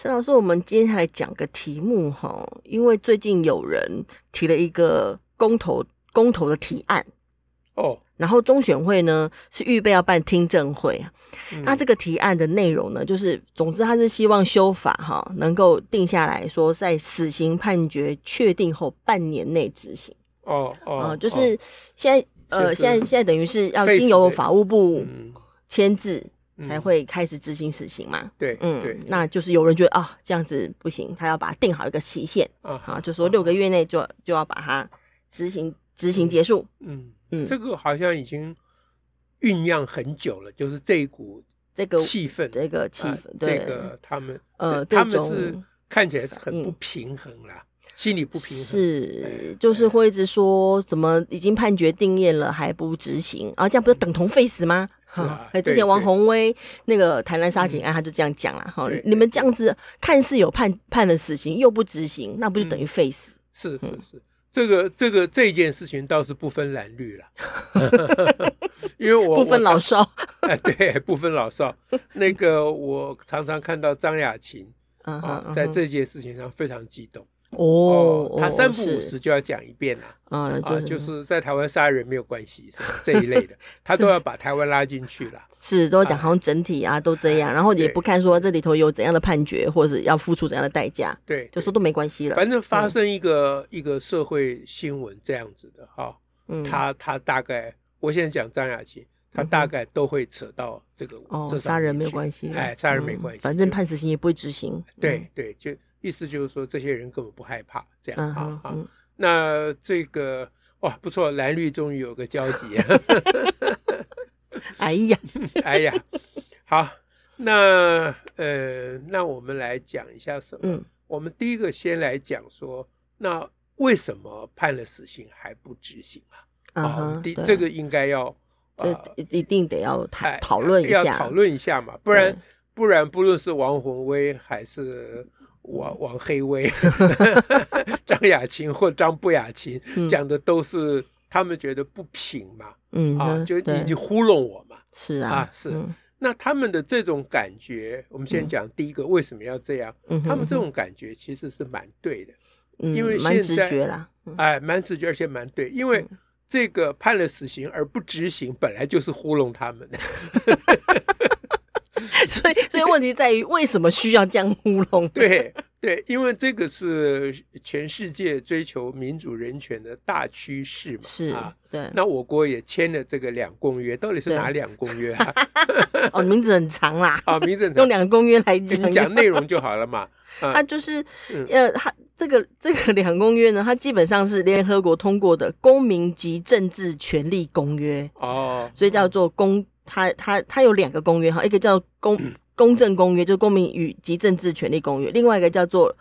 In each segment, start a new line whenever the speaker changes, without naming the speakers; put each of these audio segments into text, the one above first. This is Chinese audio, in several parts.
沈老师，我们接下来讲个题目哈，因为最近有人提了一个公投公投的提案
哦，
然后中选会呢是预备要办听证会，嗯、那这个提案的内容呢，就是总之他是希望修法哈，能够定下来说，在死刑判决确定后半年内执行
哦哦、
呃，就是现在、哦、呃现在现在等于是要经由法务部签字。才会开始执行死刑嘛？
对，
嗯，
对，
那就是有人觉得啊，这样子不行，他要把它定好一个期限啊，啊，就说六个月内就就要把它执行执行结束。
嗯嗯，这个好像已经酝酿很久了，就是这一股
这个
气氛，
这个气氛，对，
这个他们
呃，
他们是看起来是很不平衡啦。心理不平衡
是，就是会一直说怎么已经判决定谳了还不执行啊？这样不是等同废死吗？哈、啊，之前王宏威那个台南杀警案，他就这样讲了哈。你们这样子看似有判判了死刑又不执行，那不就等于废死？
嗯、是是是，这个这个这件事情倒是不分蓝绿了，因为我
不分老少，
哎，对，不分老少。那个我常常看到张雅琴啊，在这件事情上非常激动。
哦，
他三不五时就要讲一遍了，啊，就是。在台湾杀人没有关系 这一类的，他都要把台湾拉进去了，
是都讲好像整体啊都这样，然后也不看说这里头有怎样的判决或者要付出怎样的代价，
对，
就说都没关系了，
反正发生一个一个社会新闻这样子的哈，他他大概我现在讲张雅琴，他大概都会扯到这个
哦，杀人没有关系，
哎，杀人没关系，
反正判死刑也不会执行，
对对就。意思就是说，这些人根本不害怕这样啊啊！那这个哇，不错，蓝绿终于有个交集。
哎呀，
哎呀，好，那呃，那我们来讲一下什么？嗯，我们第一个先来讲说，那为什么判了死刑还不执行啊？啊，第这个应该要，
这一定得要讨讨论一下，
要讨论一下嘛，不然不然，不论是王宏威还是。王王黑威、张雅琴或张不雅琴讲的都是他们觉得不平嘛，嗯啊，就你你糊弄我嘛，
是啊，
啊是，那他们的这种感觉，我们先讲第一个为什么要这样？他们这种感觉其实是蛮对的，因为现在
蛮直觉啦，
哎，蛮直觉而且蛮对，因为这个判了死刑而不执行，本来就是糊弄他们的。
所以，所以问题在于为什么需要这样糊弄？
对对，因为这个是全世界追求民主人权的大趋势嘛。
是啊，对。
那我国也签了这个两公约，到底是哪两公约啊？
哦，名字很长啦。
啊，名字很长，
用两公约来讲，
讲内容就好了嘛。
它就是呃，它这个这个两公约呢，它基本上是联合国通过的公民及政治权利公约
哦，
所以叫做公。它它它有两个公约哈，一个叫公公正公约，就是公民与及政治权利公约；另外一个叫做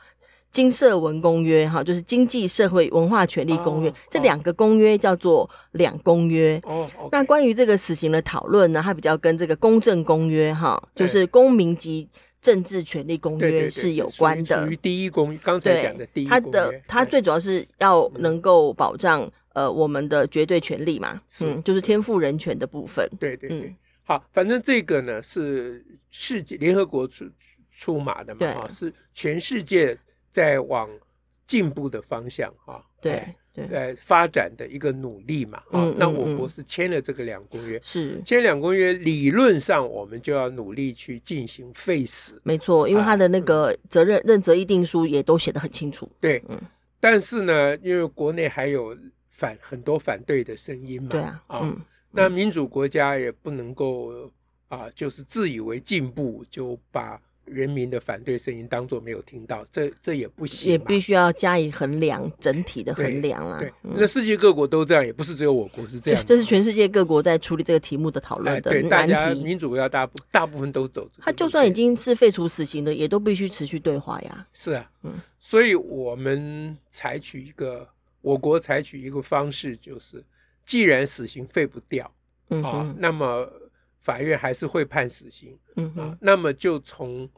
经社文公约哈，就是经济社会文化权利公约。哦、这两个公约叫做两公约。哦，那关于这个死刑的讨论呢，它比较跟这个公正公约哈，就是公民及政治权利公约是有关的。
属于第一公约，刚才讲的第一公约。它
的它最主要是要能够保障。呃，我们的绝对权利嘛，嗯，就是天赋人权的部分。
对对对，嗯、好，反正这个呢是世界联合国出出马的嘛，啊，是全世界在往进步的方向啊，
对对，
呃，发展的一个努力嘛，啊，嗯、那我国是签了这个两公约，
是。
签两公约，理论上我们就要努力去进行废死，
没错，因为他的那个责任、啊嗯、认责议定书也都写得很清楚。
对，嗯，但是呢，因为国内还有。反很多反对的声音嘛，
对啊，
啊，嗯、那民主国家也不能够啊，就是自以为进步就把人民的反对声音当做没有听到，这这也不行，
也必须要加以衡量，整体的衡量啊。
对，那世界各国都这样，也不是只有我国是这样。
这是全世界各国在处理这个题目的讨论的
对，大家民主国家大部大部分都走。
他就算已经是废除死刑的，也都必须持续对话呀。
是啊，嗯，所以我们采取一个，我国采取一个方式，就是既然死刑废不掉，嗯啊，那么。法院还是会判死刑，嗯啊，那么就从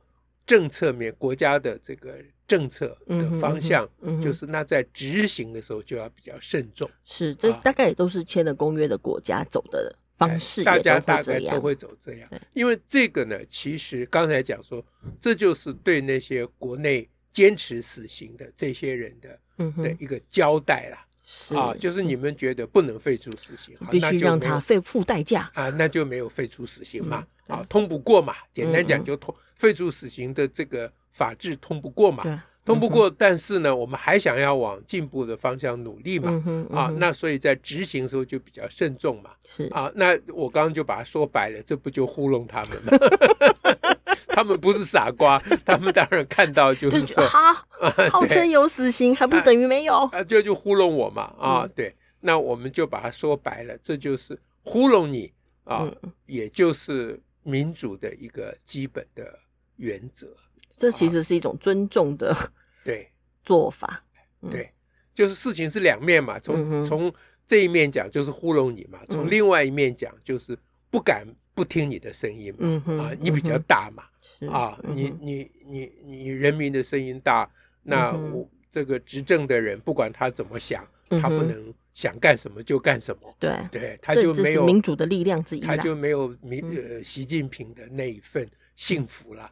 政策面，国家的这个政策的方向，就是那在执行的时候就要比较慎重。
是，这大概也都是签了公约的国家走的方式，
大家大概都会走这样。因为这个呢，其实刚才讲说，这就是对那些国内坚持死刑的这些人的的一个交代啦。是啊，就是你们觉得不能废除死刑，
必须让他费付代价。
啊，那就没有废除死刑嘛，啊，通不过嘛，简单讲就通废除死刑的这个法制通不过嘛，通不过，但是呢，我们还想要往进步的方向努力嘛，啊，那所以在执行的时候就比较慎重嘛，是。啊，那我刚刚就把它说白了，这不就糊弄他们吗？他们不是傻瓜，他们当然看到就是说，
哈，号称有死刑，还不是等于没有？
啊，就就糊弄我嘛，啊，对，那我们就把它说白了，这就是糊弄你啊，也就是民主的一个基本的原则。
这其实是一种尊重的
对。
做法，
对，就是事情是两面嘛，从从这一面讲就是糊弄你嘛，从另外一面讲就是不敢不听你的声音嘛，啊，你比较大嘛。啊，你你你你人民的声音大，那我这个执政的人不管他怎么想，他不能想干什么就干什么。对对，他就没有
民主的力量之一，
他就没有民呃习近平的那一份幸福了。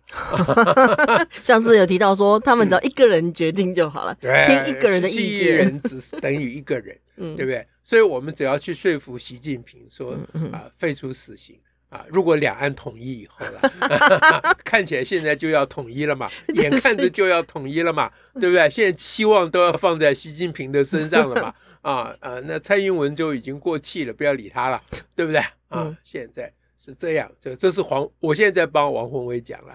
上次有提到说，他们只要一个人决定就好了，听一个人的意见，
人只等于一个人，对不对？所以我们只要去说服习近平说啊，废除死刑。啊，如果两岸统一以后了，看起来现在就要统一了嘛，眼看着就要统一了嘛，对。不对？现在期望都要放在习近平的身上了嘛，啊啊，那蔡英文就已经过气了，不要理他了，对不对？啊，现在是这样，这这是黄，我现在在帮王宏威讲了，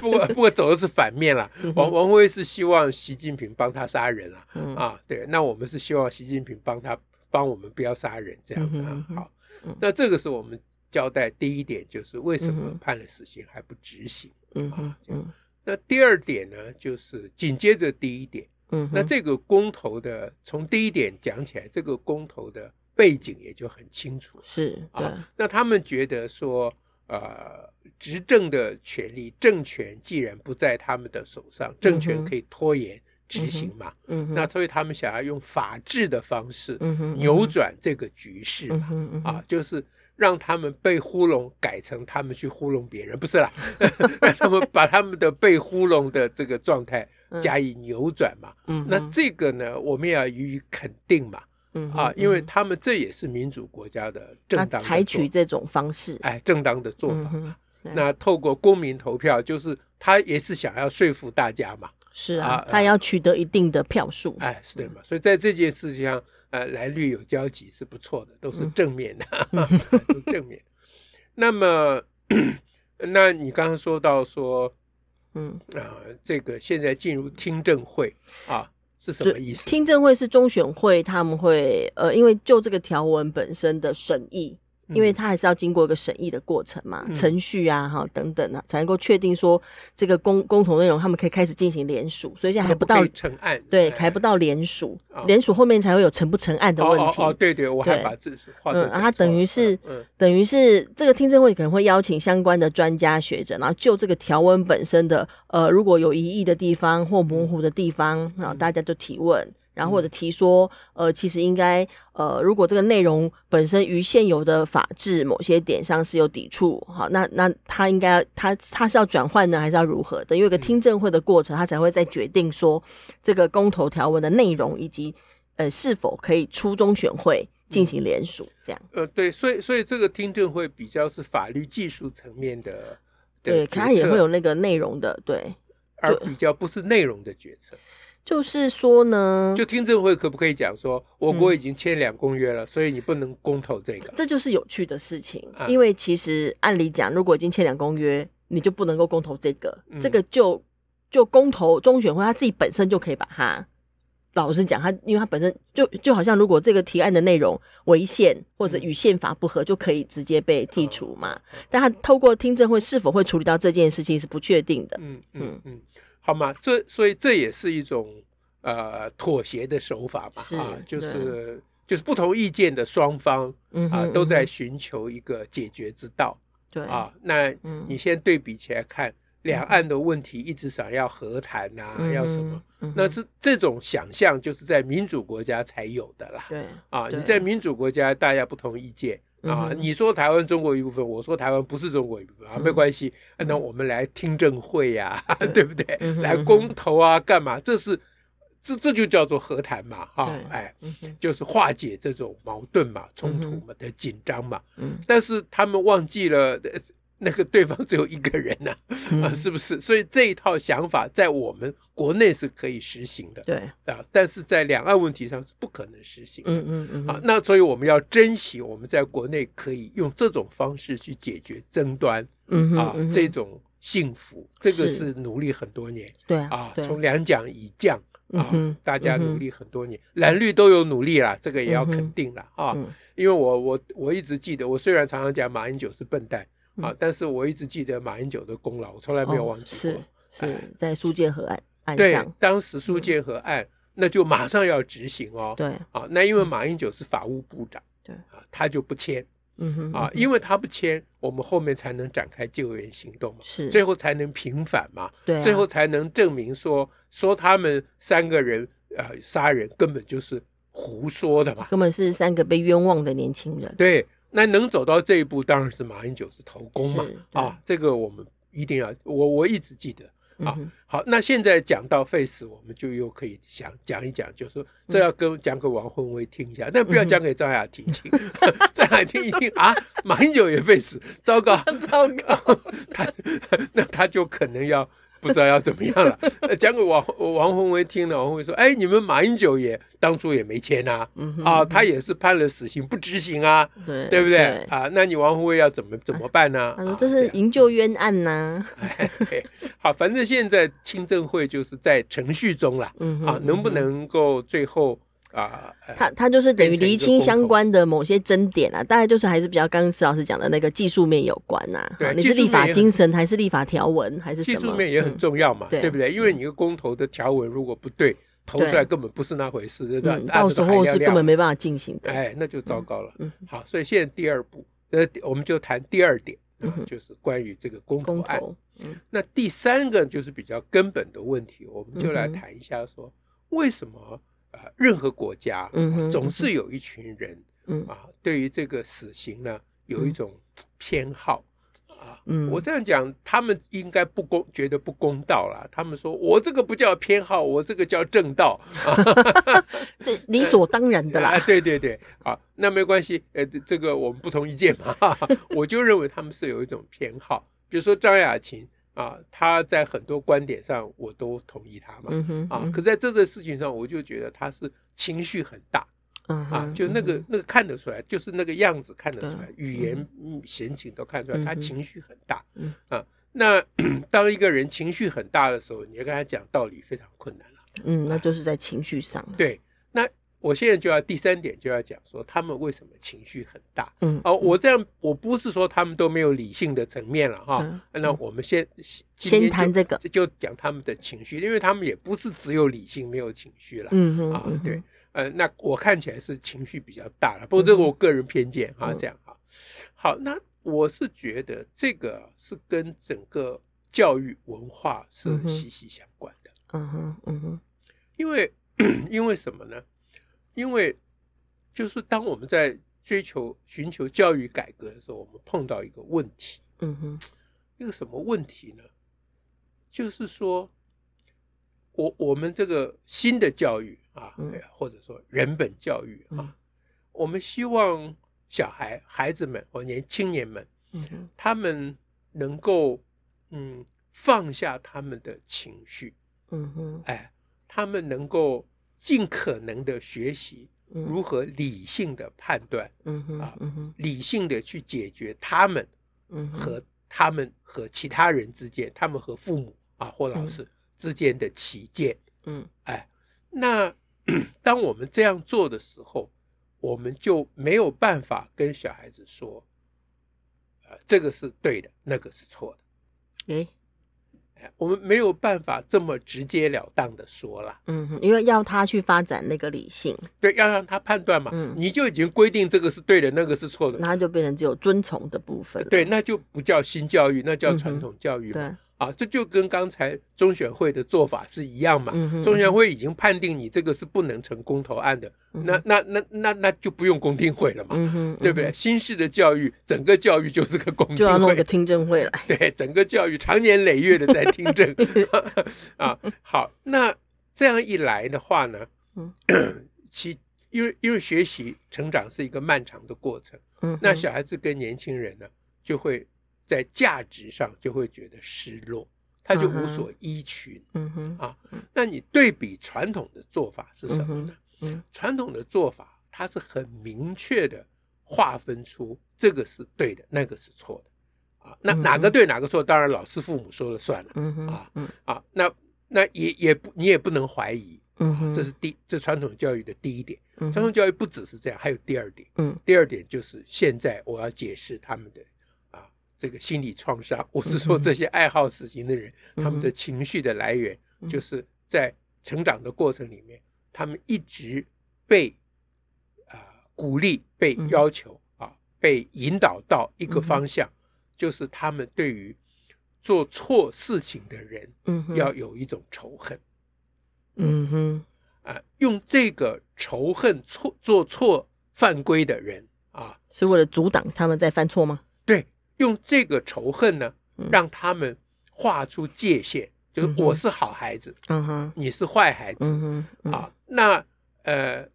不过不过走的是反面了，王王宏威是希望习近平帮他杀人了，啊，对，那我们是希望习近平帮他帮我们不要杀人，这样啊，好。那这个是我们交代第一点，就是为什么判了死刑还不执行？嗯嗯嗯。那第二点呢，就是紧接着第一点。嗯。那这个公投的，从第一点讲起来，这个公投的背景也就很清楚。是。啊。那他们觉得说，呃，执政的权利，政权既然不在他们的手上，政权可以拖延。执行嘛，嗯，那所以他们想要用法治的方式，扭转这个局势嘛，啊，就是让他们被糊弄改成他们去糊弄别人，不是啦，让他们把他们的被糊弄的这个状态加以扭转嘛，嗯，那这个呢，我们也要予以肯定嘛，嗯，啊，因为他们这也是民主国家的正当
采取这种方式，
哎，正当的做法嘛，那透过公民投票，就是他也是想要说服大家嘛。
是啊，他要取得一定的票数，
哎，是对嘛？所以在这件事情上，呃，蓝绿有交集是不错的，都是正面的，正面。那么，那你刚刚说到说，嗯啊，这个现在进入听证会啊，是什么意思？
听证会是中选会，他们会呃，因为就这个条文本身的审议。因为他还是要经过一个审议的过程嘛，嗯、程序啊，哈等等啊，才能够确定说这个公共同内容，他们可以开始进行联署，所以现在还不到
成案，
对，还不到联署，联署后面才会有成不成案的问题。
哦，哦，哦，对对，我还把这是画的。
嗯，他等于是，嗯、等于是这个听证会可能会邀请相关的专家学者，然后就这个条文本身的，呃，如果有疑义的地方或模糊的地方，然后大家就提问。然后或者提说，呃，其实应该，呃，如果这个内容本身与现有的法制某些点上是有抵触，好，那那他应该他他是要转换呢，还是要如何的？因为有个听证会的过程，他才会再决定说这个公投条文的内容以及呃是否可以初中选会进行联署，这样。
呃，对，所以所以这个听证会比较是法律技术层面的，
对，他也会有那个内容的，对，
而比较不是内容的决策。
就是说呢，
就听证会可不可以讲说，我国已经签两公约了，嗯、所以你不能公投这个？
这就是有趣的事情，嗯、因为其实按理讲，如果已经签两公约，你就不能够公投这个，
嗯
这个就就公投中选会他自己本身就可以把它。老实讲，他因为他本身就就好像，如果这个提案的内容违宪或者与宪法不合，就可以直接被剔除嘛。但他透过听证会是否会处理到这件事情是不确定的。
嗯嗯嗯，好嘛，这所以这也是一种呃妥协的手法嘛，啊，就是就是不同意见的双方啊都在寻求一个解决之道。
对
啊，那你先对比起来看。两岸的问题一直想要和谈呐、要什么？嗯、那是这种想象，就是在民主国家才有的啦。
对
啊，你在民主国家，大家不同意见啊，嗯、你说台湾中国一部分，我说台湾不是中国一部分啊，没关系。嗯、那我们来听证会呀、啊，对，不对？嗯、来公投啊，干嘛？这是这这就叫做和谈嘛，哈，对哎，嗯、就是化解这种矛盾嘛、冲突嘛的紧张嘛。嗯、但是他们忘记了。那个对方只有一个人呢、啊，嗯、啊，是不是？所以这一套想法在我们国内是可以实行的，
对
啊，但是在两岸问题上是不可能实行的，
嗯嗯嗯，
啊，那所以我们要珍惜我们在国内可以用这种方式去解决争端，嗯啊，嗯这种幸福，这个是努力很多年，
对
啊，从两蒋以降啊，大家努力很多年，蓝绿都有努力啦，这个也要肯定了啊，因为我我我一直记得，我虽然常常讲马英九是笨蛋。啊！但是我一直记得马英九的功劳，我从来没有忘记过。
是是在苏建河案
对，当时苏建和案，那就马上要执行哦。
对
啊，那因为马英九是法务部长，
对
啊，他就不签。
嗯哼
啊，因为他不签，我们后面才能展开救援行动嘛，
是
最后才能平反嘛，
对，
最后才能证明说说他们三个人呃杀人根本就是胡说的嘛，
根本是三个被冤枉的年轻人。
对。那能走到这一步，当然是马英九是头功嘛，啊，这个我们一定要，我我一直记得啊。嗯、好，那现在讲到废死，我们就又可以想讲一讲，就是说这要跟讲给王宏威听一下，但不要讲给张雅婷听，张 雅婷一听啊，马英九也废死，糟糕，
糟糕，
他那他就可能要。不知道要怎么样了，讲给王王宏威听了，王宏威说：“哎，你们马英九也当初也没签啊，啊，他也是判了死刑不执行啊，
对
对不对啊？那你王宏威要怎么怎么办呢？
这是营救冤案呐。
好，反正现在听证会就是在程序中了，啊，能不能够最后？”啊，
他他就是等于厘清相关的某些争点啊，大概就是还是比较刚刚施老师讲的那个技术面有关呐。
对，
你是立法精神还是立法条文还是什么？
技术面也很重要嘛，对不对？因为你一个公投的条文如果不对，投出来根本不是那回事，对吧？
到时候是根本没办法进行的。
哎，那就糟糕了。嗯，好，所以现在第二步，呃，我们就谈第二点，就是关于这个公投案。嗯，那第三个就是比较根本的问题，我们就来谈一下说为什么。啊，任何国家，总是有一群人，啊，对于这个死刑呢，有一种偏好，啊，我这样讲，他们应该不公，觉得不公道了。他们说我这个不叫偏好，我这个叫正道，
理所当然的啦。
对对对，好，那没关系，呃，这个我们不同意见嘛，我就认为他们是有一种偏好，比如说张雅琴。啊，他在很多观点上我都同意他嘛，啊，可是在这个事情上，我就觉得他是情绪很大，嗯，啊，就那个那个看得出来，就是那个样子看得出来，语言神情都看出来，他情绪很大，嗯啊，那 当一个人情绪很大的时候，你要跟他讲道理非常困难了，
嗯，那就是在情绪上，
对，那。我现在就要第三点就要讲说他们为什么情绪很大。嗯，哦，我这样我不是说他们都没有理性的层面了哈。嗯，那我们先
先谈这个，
就讲他们的情绪，因为他们也不是只有理性没有情绪了。嗯哼，啊，对，呃，那我看起来是情绪比较大了，不过这个我个人偏见哈，这样哈。好，那我是觉得这个是跟整个教育文化是息息相关的。嗯哼，嗯哼，因为 因为什么呢？因为，就是当我们在追求、寻求教育改革的时候，我们碰到一个问题。嗯哼，一个什么问题呢？就是说，我我们这个新的教育啊，或者说人本教育啊，我们希望小孩、孩子们或年青年们，嗯哼，他们能够嗯放下他们的情绪，嗯哼，哎，他们能够。尽可能的学习如何理性的判断，啊，理性的去解决他们和他们和其他人之间，他们和父母啊或老师之间的起见。
嗯，
哎，那 当我们这样做的时候，我们就没有办法跟小孩子说，呃，这个是对的，那个是错的。
诶
我们没有办法这么直截了当的说了，
嗯，因为要他去发展那个理性，
对，要让他判断嘛，
嗯，
你就已经规定这个是对的，那个是错的，
那就变成只有遵从的部分，
对，那就不叫新教育，那叫传统教育，
嗯、对。
啊，这就跟刚才中选会的做法是一样嘛。
嗯、
中选会已经判定你这个是不能成公投案的，
嗯、
那那那那那就不用公听会了嘛，
嗯、
对不对？新式的教育，整个教育就是个公听会，
就要弄个听证会来。
对，整个教育长年累月的在听证 啊。好，那这样一来的话呢，
嗯，
其因为因为学习成长是一个漫长的过程，
嗯，
那小孩子跟年轻人呢就会。在价值上就会觉得失落，他就无所依循。
嗯哼，
啊，那你对比传统的做法是什么呢？
嗯，
传统的做法它是很明确的划分出这个是对的，那个是错的。啊，那哪个对哪个错，当然老师父母说了算了。
嗯哼，
啊，啊，那那也也不你也不能怀疑。
嗯哼，
这是第这传统教育的第一点。传统教育不只是这样，还有第二点。
嗯，
第二点就是现在我要解释他们的。这个心理创伤，我是说这些爱好死刑的人，他们的情绪的来源，就是在成长的过程里面，他们一直被啊鼓励、被要求啊、被引导到一个方向，就是他们对于做错事情的人，嗯要有一种仇恨。
嗯哼，
啊，用这个仇恨错做错犯规的人啊，
是为了阻挡他们在犯错吗？
对。用这个仇恨呢，让他们画出界限，就是我是好孩子，
嗯哼，
你是坏孩子，
嗯哼，
啊，那呃，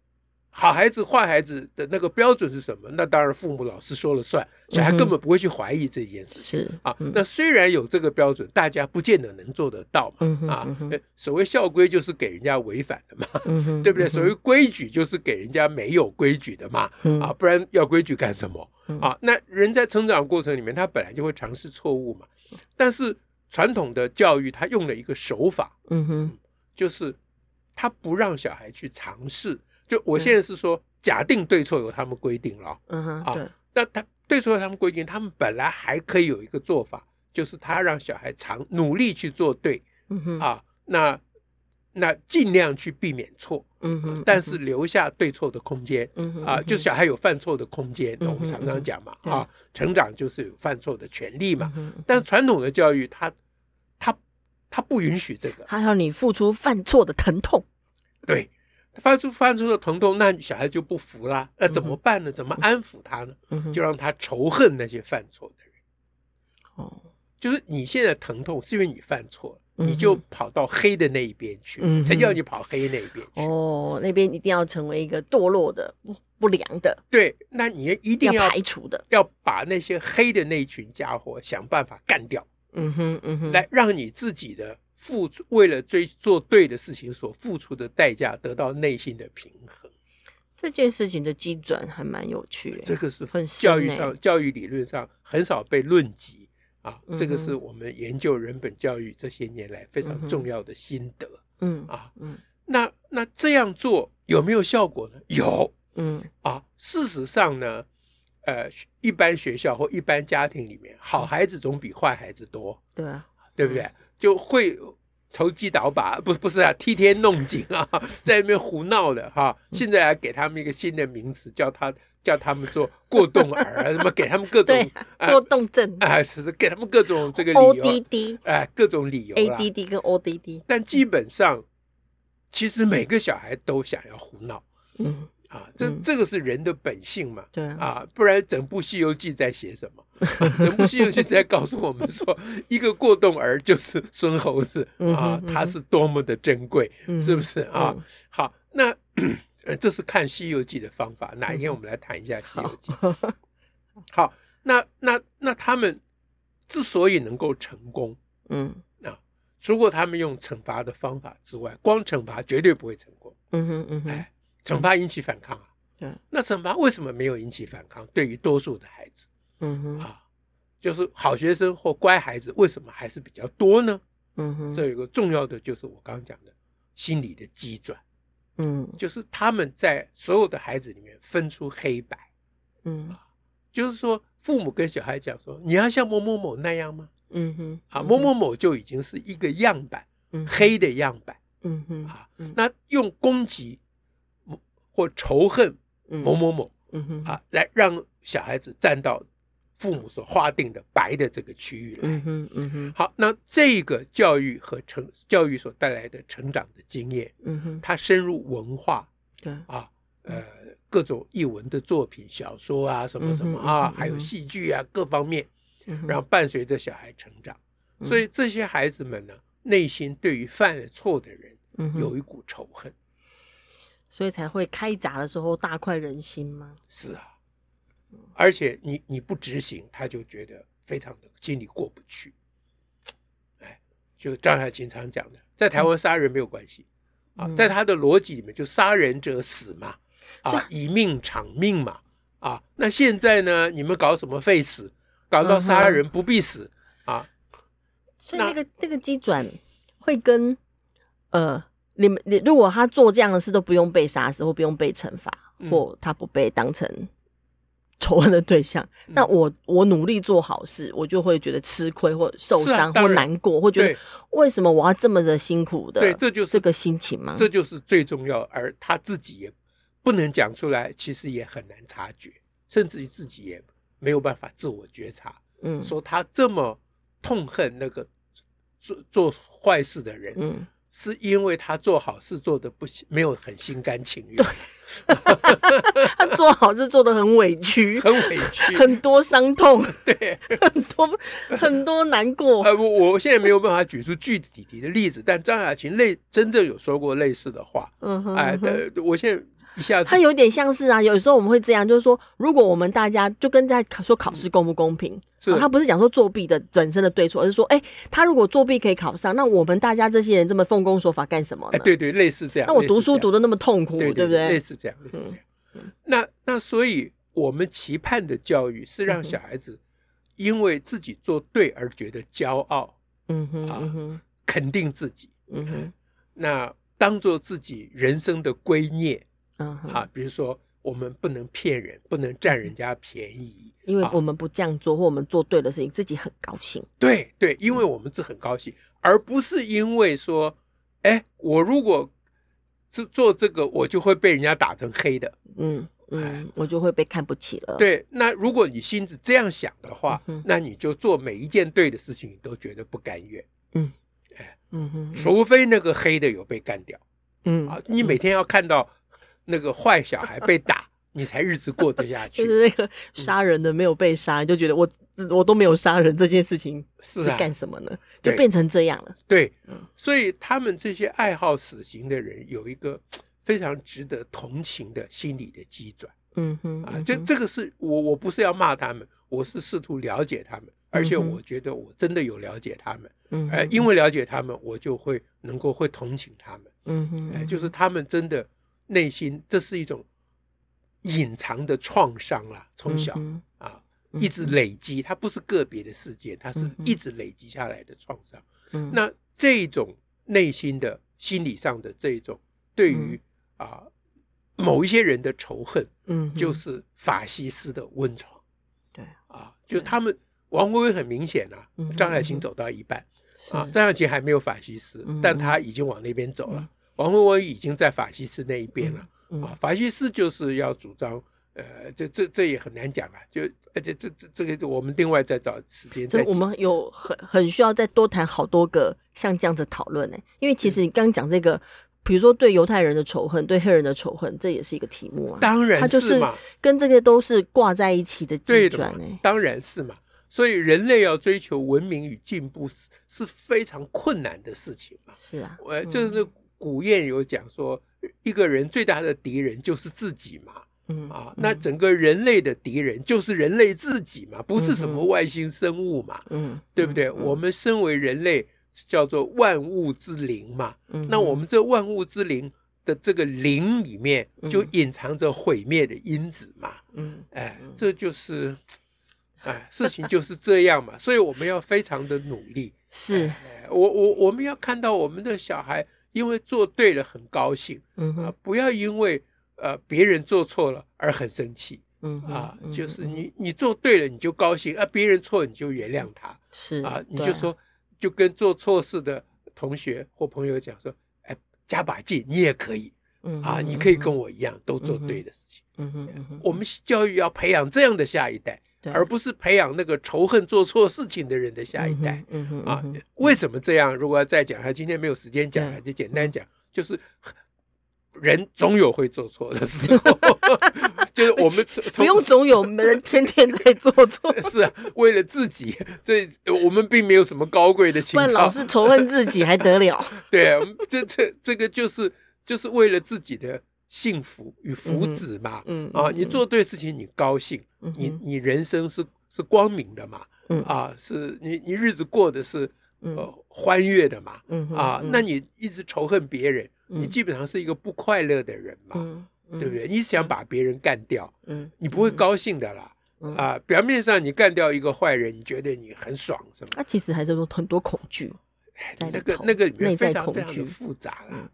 好孩子、坏孩子的那个标准是什么？那当然父母、老师说了算，小孩根本不会去怀疑这件事情，
是
啊。那虽然有这个标准，大家不见得能做得到嘛，啊，所谓校规就是给人家违反的嘛，对不对？所谓规矩就是给人家没有规矩的嘛，啊，不然要规矩干什么？啊，那人在成长过程里面，他本来就会尝试错误嘛。但是传统的教育，他用了一个手法，
嗯哼，
就是他不让小孩去尝试。就我现在是说，假定对错有他们规定了，
嗯哼，
啊，那他对错由他们规定，他们本来还可以有一个做法，就是他让小孩尝努力去做对，
嗯哼，
啊，那。那尽量去避免错，
嗯哼，
但是留下对错的空间，
嗯哼，
啊，就小孩有犯错的空间，我们常常讲嘛，啊，成长就是有犯错的权利嘛。但是传统的教育，他他他不允许这个，
还要你付出犯错的疼痛，
对，犯出犯错的疼痛，那小孩就不服啦，那怎么办呢？怎么安抚他呢？就让他仇恨那些犯错的人。
哦，
就是你现在疼痛是因为你犯错了。你就跑到黑的那一边去，
嗯、
谁叫你跑黑那一边去？
哦，那边一定要成为一个堕落的、不不良的。
对，那你一定要，
要排除的，
要把那些黑的那群家伙想办法干掉。
嗯哼，嗯哼，
来让你自己的付出，为了追做对的事情所付出的代价得到内心的平衡。
这件事情的基准还蛮有趣的，
这个是教育上、教育理论上很少被论及。啊，这个是我们研究人本教育这些年来非常重要的心得。
嗯
啊，嗯，那那这样做有没有效果呢？有，
嗯
啊，事实上呢，呃，一般学校或一般家庭里面，好孩子总比坏孩子多，
对啊，
对不对？就会投机倒把，不不是啊，替天弄井啊，在那边胡闹的哈。现在还给他们一个新的名词，叫他。叫他们做过动儿，什么 给他们各种
过动症
啊，是是给他们各种这个理由
，ODD，
哎，各种理由
，ADD 跟 ODD。
但基本上，其实每个小孩都想要胡闹，
嗯
啊，这这个是人的本性嘛，
对
啊，不然整部《西游记》在写什么？整部《西游记》在告诉我们说，一个过动儿就是孙猴子啊，他是多么的珍贵，是不是啊？好，那。呃，这是看《西游记》的方法。哪一天我们来谈一下《西游记》？好，好，那那那他们之所以能够成功，
嗯
啊，除过他们用惩罚的方法之外，光惩罚绝对不会成功。
嗯哼嗯哼，
哎，惩罚引起反抗啊。
嗯，
那惩罚为什么没有引起反抗？对于多数的孩子，
嗯哼
啊，就是好学生或乖孩子为什么还是比较多呢？
嗯哼，
这有个重要的就是我刚刚讲的心理的机转，
嗯，
就是他们在所有的孩子里面分出黑白，
嗯，
就是说父母跟小孩讲说你要像某某某那样吗？
嗯哼，
啊，某某某就已经是一个样板，
嗯，
黑的样板，
嗯哼，
啊，那用攻击或仇恨某某某，啊，来让小孩子站到。父母所划定的白的这个区域来，
嗯哼，嗯哼，
好，那这个教育和成教育所带来的成长的经验，
嗯哼，
它深入文化，
对。
啊，呃，各种译文的作品、小说啊，什么什么啊，还有戏剧啊，各方面，然后伴随着小孩成长，所以这些孩子们呢，内心对于犯了错的人，有一股仇恨，
所以才会开闸的时候大快人心吗？
是啊。而且你你不执行，他就觉得非常的心里过不去。哎，就张海琴常讲的，在台湾杀人没有关系、嗯、啊，在他的逻辑里面，就杀人者死嘛，啊，以命偿命嘛，啊，那现在呢，你们搞什么废死，搞到杀人不必死、嗯、啊？
所以那个那个机转会跟呃，你们你如果他做这样的事都不用被杀死或不用被惩罚，嗯、或他不被当成。仇恨的对象，那我我努力做好事，我就会觉得吃亏或受伤或难过，或觉得为什么我要这么的辛苦的？
对，这就是
这个心情吗？
这就是最重要，而他自己也不能讲出来，其实也很难察觉，甚至于自己也没有办法自我觉察。嗯，说他这么痛恨那个做做坏事的人，嗯。是因为他做好事做的不没有很心甘情愿，对，
他做好事做的很委屈，
很委屈，
很多伤痛，
对，
很多很多难过。
呃，我我现在没有办法举出具体的例子，但张雅琴类真正有说过类似的话，嗯哼，哎，对，我现在。一下
他有点像是啊，有时候我们会这样，就是说，如果我们大家就跟在说考试公不公平，嗯是啊、他不是讲说作弊的本身的对错，而是说，哎、欸，他如果作弊可以考上，那我们大家这些人这么奉公守法干什么呢？
哎，对对，类似这样。
那我读书读的那么痛苦，对，不对？
类似这样，类似这样。嗯、那那所以我们期盼的教育是让小孩子因为自己做对而觉得骄傲，嗯哼，嗯哼，肯定自己，嗯哼，那当做自己人生的圭臬。啊，比如说我们不能骗人，不能占人家便宜，
因为我们不这样做，或我们做对的事情，自己很高兴。
对对，因为我们自很高兴，而不是因为说，哎，我如果做做这个，我就会被人家打成黑的，
嗯嗯，我就会被看不起了。
对，那如果你心子这样想的话，那你就做每一件对的事情，你都觉得不甘愿。嗯，哎，嗯哼，除非那个黑的有被干掉，嗯啊，你每天要看到。那个坏小孩被打，你才日子过得下 去。
就是那个杀人的没有被杀，嗯、就觉得我我都没有杀人这件事情是干什么呢？啊、就变成这样了。
对，嗯，所以他们这些爱好死刑的人有一个非常值得同情的心理的机转。嗯哼，啊，就这个是我我不是要骂他们，我是试图了解他们，而且我觉得我真的有了解他们。嗯哎，因为了解他们，我就会能够会同情他们。嗯哼，就是他们真的。内心，这是一种隐藏的创伤啦，从小、嗯、啊一直累积，它不是个别的事件，它是一直累积下来的创伤。嗯、那这种内心的心理上的这种对于、嗯、啊某一些人的仇恨，嗯，就是法西斯的温床。对。啊，就他们王国维很明显啊，张爱琴走到一半、啊，张爱琴还没有法西斯，嗯、但他已经往那边走了。嗯王文文已经在法西斯那一边了、嗯嗯、啊！法西斯就是要主张，呃，这这这也很难讲啊，就而且这这这个我们另外再找时间再。
我们有很很需要再多谈好多个像这样子讨论呢，因为其实你刚刚讲这个，比如说对犹太人的仇恨，对黑人的仇恨，这也是一个题目啊。
当然是嘛，它就是
跟这个都是挂在一起的机转呢。
当然是嘛，所以人类要追求文明与进步是是非常困难的事情嘛。
是啊，
我就是。古谚有讲说，一个人最大的敌人就是自己嘛，嗯啊，那整个人类的敌人就是人类自己嘛，不是什么外星生物嘛，嗯，对不对？嗯、我们身为人类，叫做万物之灵嘛，嗯，那我们这万物之灵的这个灵里面，就隐藏着毁灭的因子嘛，嗯，哎，这就是哎，事情就是这样嘛，所以我们要非常的努力。
是，
哎、我我我们要看到我们的小孩因为做对了很高兴，嗯啊，不要因为呃别人做错了而很生气，嗯啊，就是你你做对了你就高兴，啊别人错你就原谅他，
是
啊，你就说就跟做错事的同学或朋友讲说，哎，加把劲，你也可以，嗯啊，你可以跟我一样都做对的事情，嗯哼，我们教育要培养这样的下一代。而不是培养那个仇恨做错事情的人的下一代，嗯嗯啊，为什么这样？如果要再讲，他今天没有时间讲了，就简单讲，就是人总有会做错的时候，就是我们
不用总有人天天在做错，
是啊，为了自己，这我们并没有什么高贵的情操，
老是仇恨自己还得了？
对啊，这这这个就是就是为了自己的。幸福与福祉嘛，嗯，嗯啊，你做对事情，你高兴，嗯、你你人生是是光明的嘛，嗯。啊，是你你日子过的是呃欢悦的嘛，嗯啊，那你一直仇恨别人，嗯、你基本上是一个不快乐的人嘛，对不对？你想把别人干掉，嗯，你不会高兴的啦，嗯、啊，表面上你干掉一个坏人，你觉得你很爽，是吗？
那其实还是有很多恐惧，
那个那个里面非常非常的复杂啦。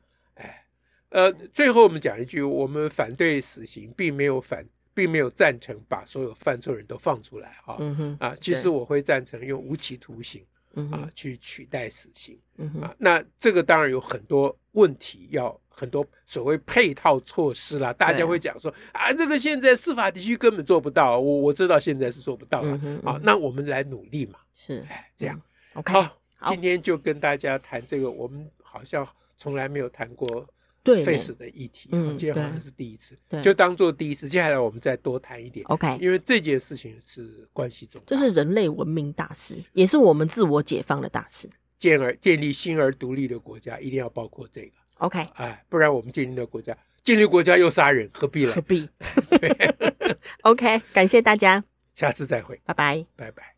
呃，最后我们讲一句，我们反对死刑，并没有反，并没有赞成把所有犯错人都放出来哈。啊，其实我会赞成用无期徒刑，嗯，啊去取代死刑。啊，那这个当然有很多问题，要很多所谓配套措施啦。大家会讲说啊，这个现在司法地区根本做不到。我我知道现在是做不到了。啊，那我们来努力嘛。
是。
哎，这样。
OK。
好，今天就跟大家谈这个，我们好像从来没有谈过。
对，
废死的议题，嗯，今天好像是第一次，就当做第一次。接下来我们再多谈一点
，OK？因
为这件事情是关系重大，
这是人类文明大事，也是我们自我解放的大事。
建而建立新而独立的国家，一定要包括这个
，OK？
哎，不然我们建立的国家，建立国家又杀人，何必呢？
何必？OK，感谢大家，
下次再会，
拜拜，
拜拜。